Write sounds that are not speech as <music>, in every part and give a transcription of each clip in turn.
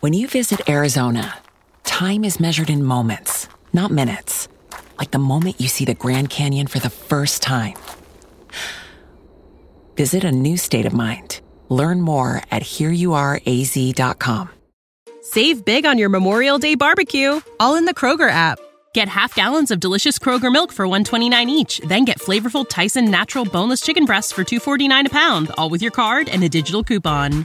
When you visit Arizona, time is measured in moments, not minutes. Like the moment you see the Grand Canyon for the first time. Visit a new state of mind. Learn more at hereyouareaz.com. Save big on your Memorial Day barbecue, all in the Kroger app. Get half gallons of delicious Kroger milk for 129 each, then get flavorful Tyson natural boneless chicken breasts for 249 a pound, all with your card and a digital coupon.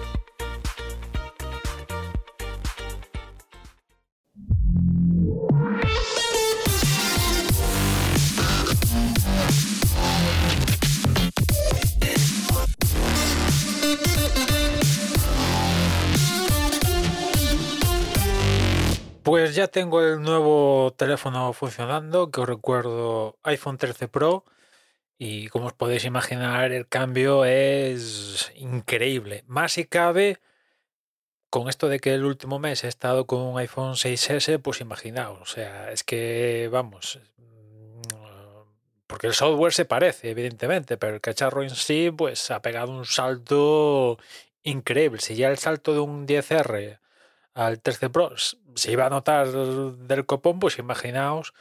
Pues ya tengo el nuevo teléfono funcionando, que os recuerdo iPhone 13 Pro. Y como os podéis imaginar, el cambio es increíble. Más si cabe, con esto de que el último mes he estado con un iPhone 6S, pues imaginaos, o sea, es que vamos, porque el software se parece, evidentemente, pero el cacharro en sí, pues ha pegado un salto increíble. Si ya el salto de un 10R al 13 Pro se iba a notar del copón, pues imaginaos,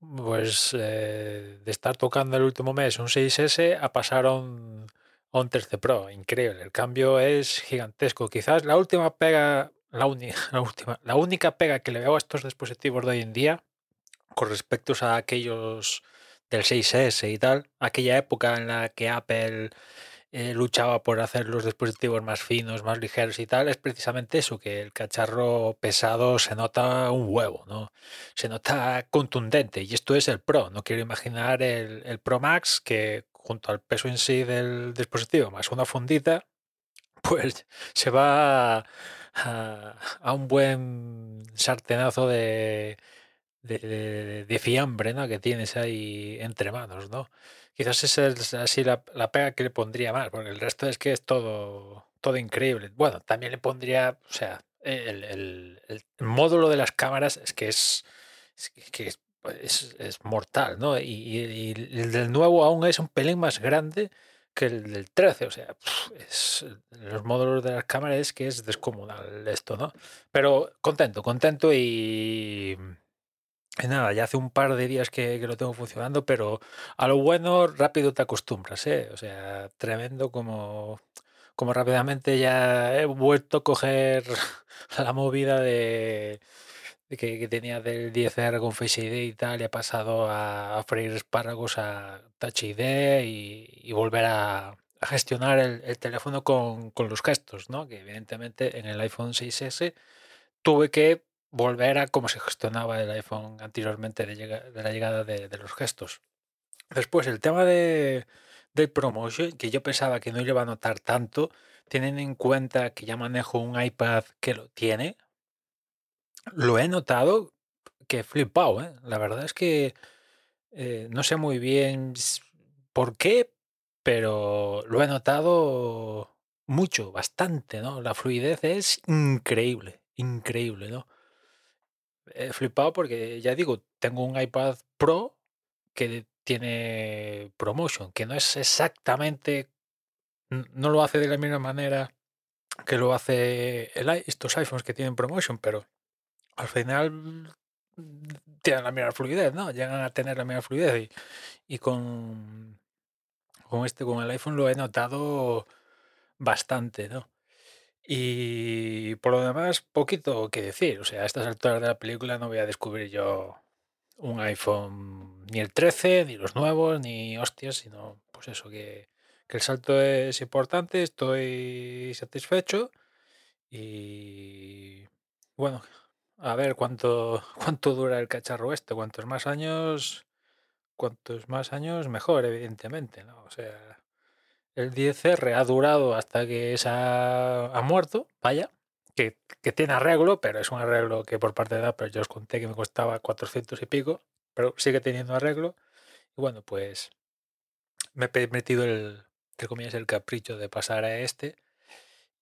pues eh, de estar tocando el último mes un 6S a pasar a un, un 13 Pro. Increíble, el cambio es gigantesco. Quizás la última pega, la, única, <laughs> la, última, la única pega que le veo a estos dispositivos de hoy en día, con respecto a aquellos del 6S y tal, aquella época en la que Apple eh, luchaba por hacer los dispositivos más finos, más ligeros y tal, es precisamente eso, que el cacharro pesado se nota un huevo, ¿no? Se nota contundente y esto es el Pro, no quiero imaginar el, el Pro Max que junto al peso en sí del dispositivo más una fundita, <laughs> pues se va a, un buen sartenazo de, de, de, de fiambre ¿no? que tienes ahí entre manos, ¿no? Quizás esa es así la, pega que le pondría más, porque el resto es que es todo, todo increíble. Bueno, también le pondría, o sea, el, el, módulo de las cámaras es que es, es que es, es, mortal, ¿no? Y, y, el del nuevo aún es un pelín más grande que el del 13, o sea, es, los módulos de las cámaras es que es descomunal esto, ¿no? Pero contento, contento y nada, ya hace un par de días que, que, lo tengo funcionando, pero a lo bueno rápido te acostumbras, ¿eh? O sea, tremendo como, como rápidamente ya he vuelto a coger <laughs> la movida de, que, tenía del 10R con Face ID y tal, y he pasado a, freír espárragos a Touch ID y, volver a, a gestionar el, el, teléfono con, con los gestos, ¿no? Que evidentemente en el iPhone 6S tuve que volver a cómo se gestionaba el iPhone anteriormente de, llega, de la llegada de, de, los gestos. Después, el tema de, del promotion, que yo pensaba que no iba a notar tanto, tienen en cuenta que ya manejo un iPad que lo tiene, lo he notado que flipado, ¿eh? La verdad es que eh, no sé muy bien por qué, pero lo he notado mucho, bastante, ¿no? La fluidez es increíble, increíble, ¿no? He flipado porque ya digo, tengo un iPad Pro que tiene promotion, que no es exactamente, no lo hace de la misma manera que lo hace el, estos iPhones que tienen promotion, pero al final tienen la misma fluidez, ¿no? Llegan a tener la misma fluidez y, y con, con este, con el iPhone lo he notado bastante, ¿no? Y por lo demás, poquito que decir. O sea, a estas alturas de la película no voy a descubrir yo un iPhone, ni el 13, ni los nuevos, ni hostias, sino pues eso, que, que el salto es importante, estoy satisfecho y bueno, a ver cuánto, <laughs> cuánto dura el cacharro este, cuantos más años, cuantos más años mejor, evidentemente, ¿no? O sea, el 10R ha durado hasta que se ha, muerto, vaya, que, que, tiene arreglo, pero es un arreglo que por parte de Apple yo os conté que me costaba 400 y pico, pero sigue teniendo arreglo. Y bueno, pues me he permitido el, que comillas, el capricho de pasar a este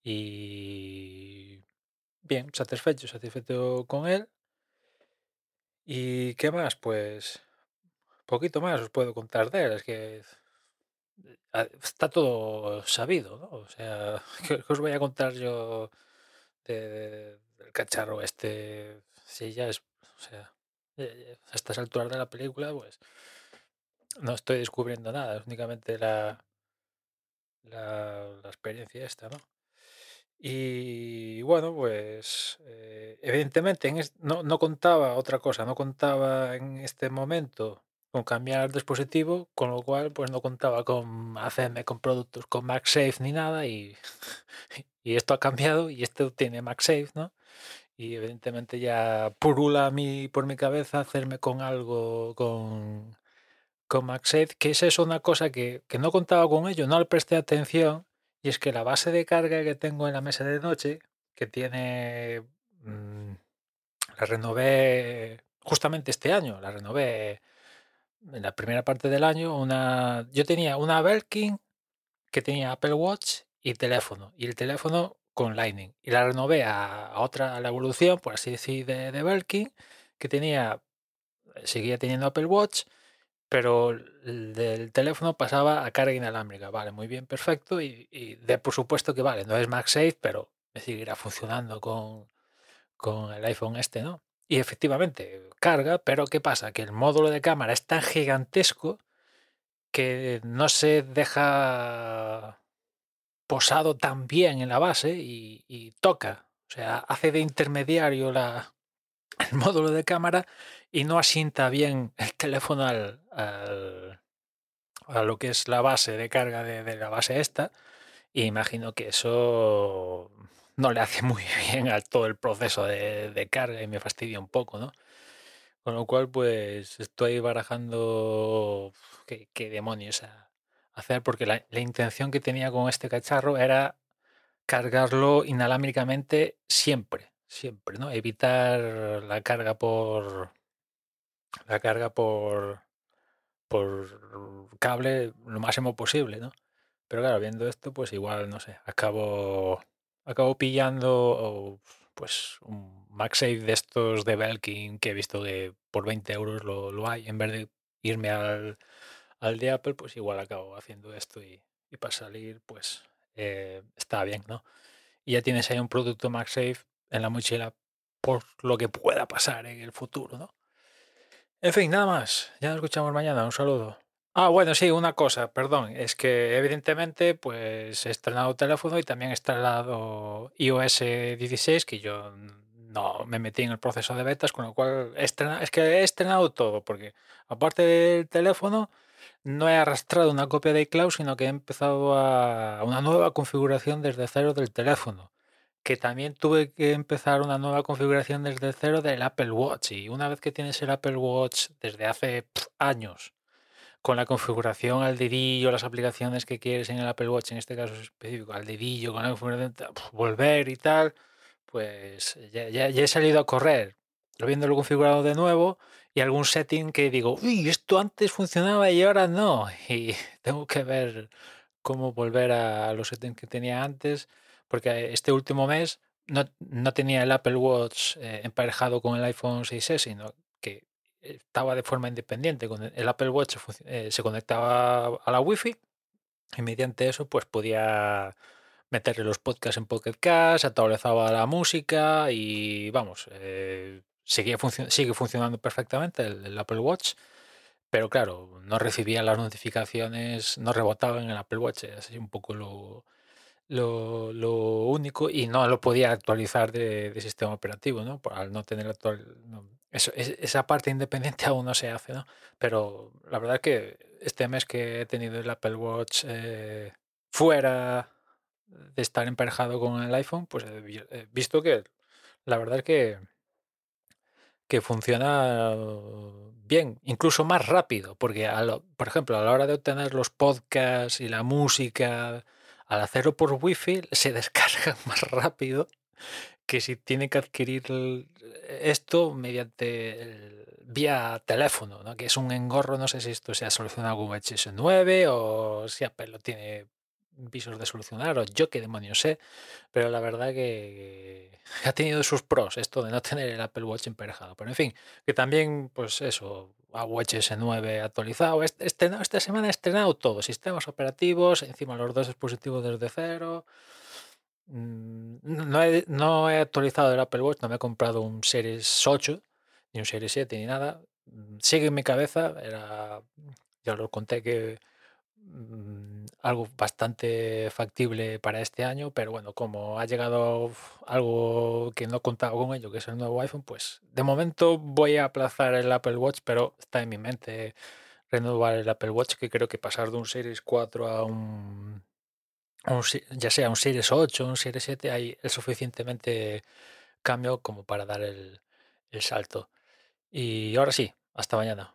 y bien, satisfecho, satisfecho con él. ¿Y qué más? Pues poquito más os puedo contar de él. Es que está todo sabido, ¿no? O sea, <laughs> ¿qué os voy a contar yo del cacharro este? Si ya es, o sea, a estas alturas de la película, pues no estoy descubriendo nada, es únicamente la, la, experiencia esta, ¿no? Y bueno, pues eh, evidentemente en no, no, contaba otra cosa, no contaba en este momento con cambiar el dispositivo, con lo cual pues no contaba con hacerme con productos con MagSafe ni nada y, <laughs> y esto ha cambiado y esto tiene MagSafe, ¿no? Y evidentemente ya purula a mí, por mi cabeza hacerme con algo con, con MagSafe, que es eso una cosa que, que no contaba con ello, no le presté atención y es que la base de carga que tengo en la mesa de noche, que tiene... Mmm, la renové justamente este año, la renové en la primera parte del año. Una, yo tenía una Belkin que tenía Apple Watch y teléfono, y el teléfono con Lightning. Y la renové a, otra, a la evolución, por así decir, de, Belkin, que tenía, seguía teniendo Apple Watch, pero el del teléfono pasaba a carga inalámbrica. Vale, muy bien, perfecto. Y, y de por supuesto que vale, no es MagSafe, pero me seguirá funcionando con, con el iPhone este, ¿no? Y efectivamente, carga, pero ¿qué pasa? Que el módulo de cámara es tan gigantesco que no se deja posado tan bien en la base y, toca. O sea, hace de intermediario la, <laughs> el módulo de cámara y no asienta bien el teléfono al, a lo que es la base de carga de, de la base esta. Y imagino que eso no le hace muy <laughs> bien a todo el proceso de, carga y me fastidia un poco, ¿no? Con lo cual, pues estoy barajando qué, demonios hacer, porque la, la, intención que tenía con este cacharro era cargarlo inalámbricamente siempre, siempre, ¿no? Evitar la carga por la carga por por cable lo máximo posible, ¿no? Pero claro, viendo esto, pues igual, no sé, acabo acabo pillando pues un MagSafe de estos de Belkin que he visto que por 20 euros lo, lo hay, en vez de irme al, al, de Apple, pues igual acabo haciendo esto y, para salir, pues eh, está bien, ¿no? Y ya tienes ahí un producto MagSafe en la mochila por lo que pueda pasar en el futuro, ¿no? En fin, nada más. Ya nos escuchamos mañana. Un saludo. Ah, bueno, sí, una cosa, perdón. Es que evidentemente, pues he estrenado teléfono y también he instalado iOS 16, que yo no me metí en el proceso de betas, con lo cual he estrenado, es que he estrenado todo, porque aparte del teléfono, no he arrastrado una copia de iCloud, sino que he empezado a una nueva configuración desde cero del teléfono. Que también tuve que empezar una nueva configuración desde cero del Apple Watch. Y una vez que tienes el Apple Watch desde hace años, con la configuración al dedillo, las aplicaciones que quieres en el Apple Watch, en este caso específico, al dedillo, con la configuración, volver y tal, pues ya, ya, he salido a correr, habiéndolo configurado de nuevo y algún setting que digo, uy, esto antes funcionaba y ahora no. <laughs> Y tengo que ver cómo volver a los settings que tenía antes, porque este último mes no, no tenía el Apple Watch eh, emparejado con el iPhone 6S, sino que estaba de forma independiente. Con el Apple Watch eh, se conectaba a la Wi-Fi y mediante eso pues podía meterle los podcasts en Pocket Cast, actualizaba la música y vamos, eh, seguía func sigue funcionando perfectamente el, Apple Watch, pero claro, no recibía las notificaciones, no rebotaba en el Apple Watch, así un poco lo, lo, único y no lo podía actualizar de, sistema operativo, ¿no? Al no tener actual, eso, esa parte independiente <laughs> aún no se hace, ¿no? Pero la verdad es que este mes que he tenido el Apple Watch eh, fuera de estar emparejado con el iPhone, pues he visto que la verdad es que que funciona bien, incluso más rápido, porque por ejemplo, a la hora de obtener los podcasts y la música, al hacerlo por wifi se <laughs> descarga más rápido que si tiene que adquirir esto mediante el, vía teléfono, ¿no? que es un engorro, no sé si esto se ha solucionado con HS9 o si Apple lo tiene visos de solucionar, o yo qué demonios sé, pero la verdad que <laughs> ha tenido sus pros esto de no tener el Apple Watch emparejado. Pero en fin, que también, pues eso, a Watch S9 actualizado. Este, esta semana he estrenado todo, sistemas operativos, encima los dos dispositivos desde cero. Mm, no he, no he actualizado el Apple Watch, no me he comprado un Series 8, ni un Series 7, ni nada. Mm, sigue en mi cabeza, era, ya lo conté que mm, algo bastante factible para este año, pero bueno, como ha llegado algo que no contaba con ello, que es el nuevo iPhone, pues de momento voy a aplazar el Apple Watch, pero está en mi mente renovar el Apple Watch, que creo que pasar de un Series 4 a un, ya sea un Series 8 o un Series 7, hay el suficientemente cambio como para dar el salto. Y ahora sí, hasta mañana.